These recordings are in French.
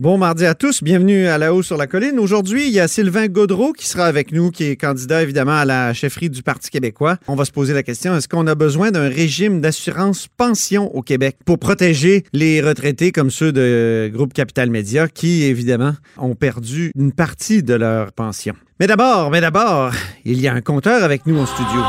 Bon mardi à tous, bienvenue à La Haut sur la Colline. Aujourd'hui, il y a Sylvain Gaudreau qui sera avec nous, qui est candidat évidemment à la chefferie du Parti québécois. On va se poser la question, est-ce qu'on a besoin d'un régime d'assurance pension au Québec pour protéger les retraités comme ceux de Groupe Capital Média qui, évidemment, ont perdu une partie de leur pension? Mais d'abord, mais d'abord, il y a un compteur avec nous en studio.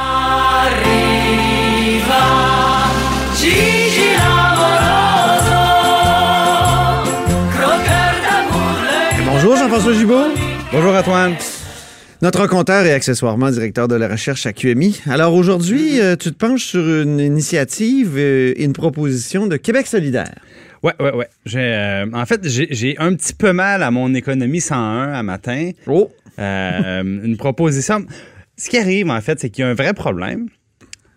Bonjour Jean-François Gibault. Bonjour Antoine. Notre compteur et accessoirement directeur de la recherche à QMI. Alors aujourd'hui, euh, tu te penches sur une initiative euh, et une proposition de Québec solidaire. Ouais, ouais, ouais. Euh, en fait, j'ai un petit peu mal à mon économie 101 à matin. Oh! une proposition. Ce qui arrive, en fait, c'est qu'il y a un vrai problème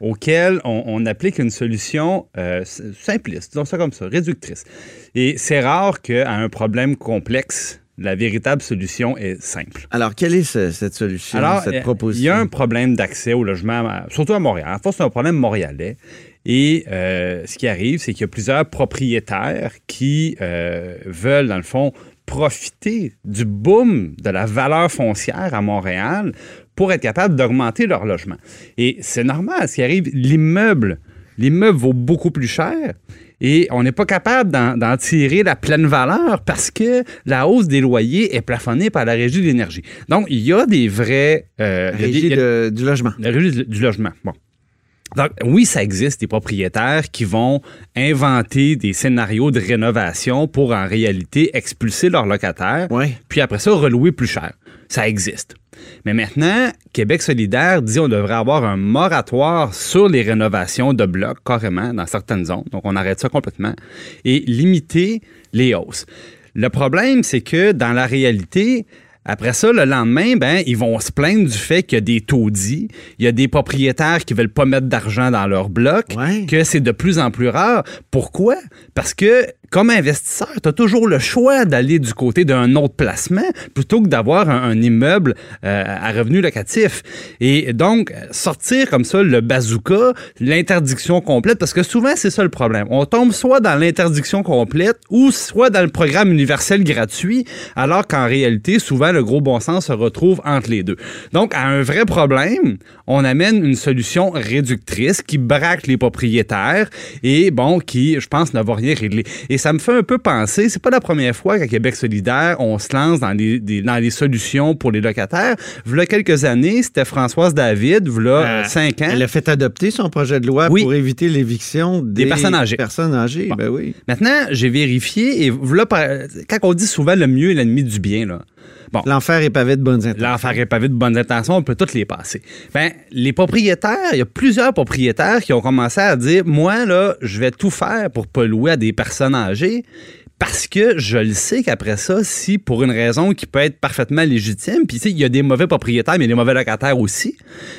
auquel on, applique une solution simpliste, disons ça comme ça, réductrice. Et c'est rare qu'à un problème complexe, la véritable solution est simple. Alors, quelle est cette solution, cette proposition? Il y a un problème d'accès au logement, surtout à Montréal. En fait, c'est un problème montréalais. Et euh, ce qui arrive, c'est qu'il y a plusieurs propriétaires qui euh, veulent, dans le fond, profiter du boom de la valeur foncière à Montréal pour être capable d'augmenter leur logement. Et c'est normal, ce qui arrive, l'immeuble, l'immeuble vaut beaucoup plus cher et on n'est pas capable d'en tirer la pleine valeur parce que la hausse des loyers est plafonnée par la régie de l'énergie. Donc, il y a des vrais... Euh, régie du logement. La régie du logement, bon. Donc, oui, ça existe des propriétaires qui vont inventer des scénarios de rénovation pour en réalité expulser leurs locataires, puis après ça, relouer plus cher. Ça existe. Mais maintenant, Québec solidaire dit qu'on devrait avoir un moratoire sur les rénovations de blocs, carrément, dans certaines zones. Donc, on arrête ça complètement. Et limiter les hausses. Le problème, c'est que dans la réalité, après ça, le lendemain, ben, ils vont se plaindre du fait qu'il y a des taudis, il y a des propriétaires qui veulent pas mettre d'argent dans leur bloc, que c'est de plus en plus rare. Pourquoi? Parce que comme investisseur, tu as toujours le choix d'aller du côté d'un autre placement plutôt que d'avoir un, immeuble euh, à revenu locatif. Et donc, sortir comme ça le bazooka, l'interdiction complète, parce que souvent, c'est ça le problème. On tombe soit dans l'interdiction complète ou soit dans le programme universel gratuit, alors qu'en réalité, souvent, le gros bon sens se retrouve entre les deux. Donc, à un vrai problème, on amène une solution réductrice qui braque les propriétaires et, bon, qui, je pense, ne va rien régler. Et ça me fait un peu penser, c'est pas la première fois qu'à Québec solidaire, on se lance dans les, dans les solutions pour les locataires. V'là quelques années, c'était Françoise David, v'là euh, cinq ans. Elle a fait adopter son projet de loi pour éviter l'éviction des, personnes âgées. Personnes âgées, ben oui. Maintenant, j'ai vérifié et v'là, quand on dit souvent le mieux est l'ennemi du bien, là, L'enfer est pavé de bonnes intentions. L'enfer est pavé de bonnes intentions, on peut toutes les passer. Ben, les propriétaires, il y a plusieurs propriétaires qui ont commencé à dire Moi, là, je vais tout faire pour pas louer à des personnes âgées parce que je le sais qu'après ça, si pour une raison qui peut être parfaitement légitime, puis il y a des mauvais propriétaires, mais des mauvais locataires aussi,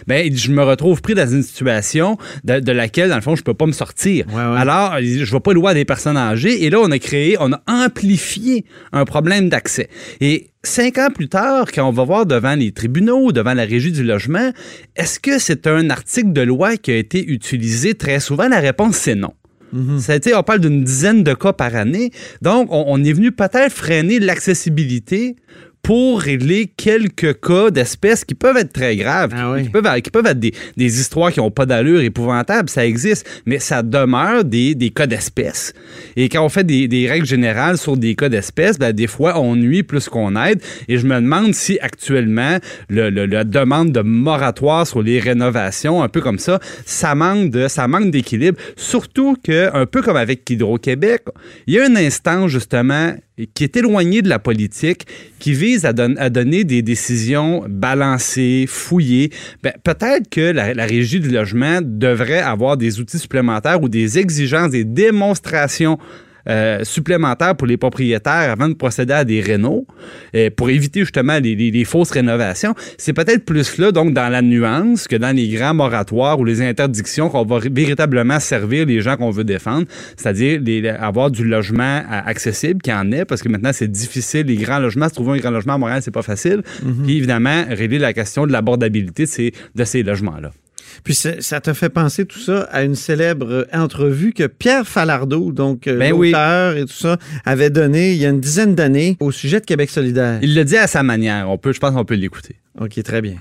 ben je me retrouve pris dans une situation de, laquelle, dans le fond, je peux pas me sortir. Alors, je vais pas louer à des personnes âgées. Et là, on a créé, on a amplifié un problème d'accès. Et cinq ans plus tard, quand on va voir devant les tribunaux, devant la régie du logement, est-ce que c'est un article de loi qui a été utilisé? Très souvent? La réponse, c'est non. Mhm. Ça a été, on parle d'une dizaine de cas par année. Donc, on, est venu peut-être freiner l'accessibilité pour régler quelques cas d'espèces qui peuvent être très graves, ah qui, peuvent, être des, histoires qui n'ont pas d'allure épouvantable, ça existe, mais ça demeure des, cas d'espèces. Et quand on fait des, règles générales sur des cas d'espèces, ben, des fois, on nuit plus qu'on aide. Et je me demande si actuellement, la demande de moratoire sur les rénovations, un peu comme ça, ça manque de, ça manque d'équilibre. Surtout que, un peu comme avec Hydro-Québec, il y a un instant, justement, qui est éloigné de la politique, qui vise à, donner des décisions balancées, fouillées, ben, peut-être que la, régie du logement devrait avoir des outils supplémentaires ou des exigences, des démonstrations euh, supplémentaires pour les propriétaires avant de procéder à des rénaux, euh, pour éviter justement les, les- les fausses rénovations. C'est peut-être plus là, donc, dans la nuance que dans les grands moratoires ou les interdictions qu'on va véritablement servir les gens qu'on veut défendre, c'est-à-dire les- avoir du logement accessible, qui en est, parce que maintenant, c'est difficile. Les grands logements, se trouver un grand logement à Montréal, c'est pas facile. Puis, évidemment, régler la question de l'abordabilité de ces, de ces logements-là. Puis ça te fait penser tout ça à une célèbre entrevue que Pierre Falardeau, donc euh, Ben oui. l'auteur et tout ça, avait donnée il y a une dizaine d'années au sujet de Québec solidaire. Il le dit à sa manière. On peut, je pense qu'on peut l'écouter. OK, très bien.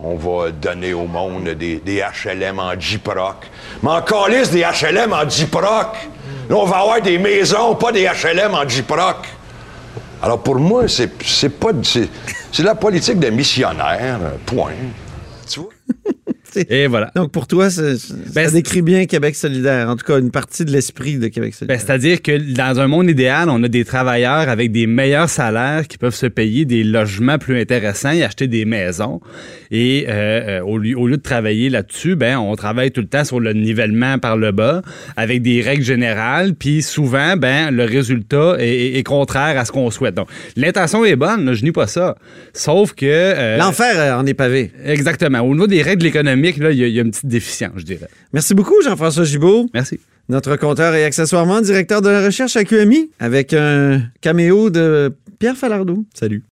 On va donner au monde des, des HLM en J-Proc. Mais en calice des HLM en J-Proc. Là, on va avoir des maisons, pas des HLM en J-Proc. Alors pour moi, c'est c'est pas c'est c'est la politique de missionnaire, point. Tu vois? Et voilà. Donc pour toi, ça Ben, décrit bien Québec solidaire, en tout cas une partie de l'esprit de Québec Ben, solidaire. C'est-à-dire que dans un monde idéal, on a des travailleurs avec des meilleurs salaires qui peuvent se payer des logements plus intéressants et acheter des maisons. Et euh, euh, au, lieu, au lieu de travailler là-dessus, ben, on travaille tout le temps sur le nivellement par le bas avec des règles générales. Puis souvent, ben, le résultat est, est- est contraire à ce qu'on souhaite. Donc, l'intention est bonne, je nie pas ça. Sauf que... euh, L'enfer en est pavé. Exactement. Au niveau des règles économiques, là, il y, a- il y a une petite déficience, je dirais. Merci beaucoup, Jean-François Gibault. Merci. Notre compteur et accessoirement directeur de la recherche à QMI, avec un caméo de Pierre Falardeau. Salut.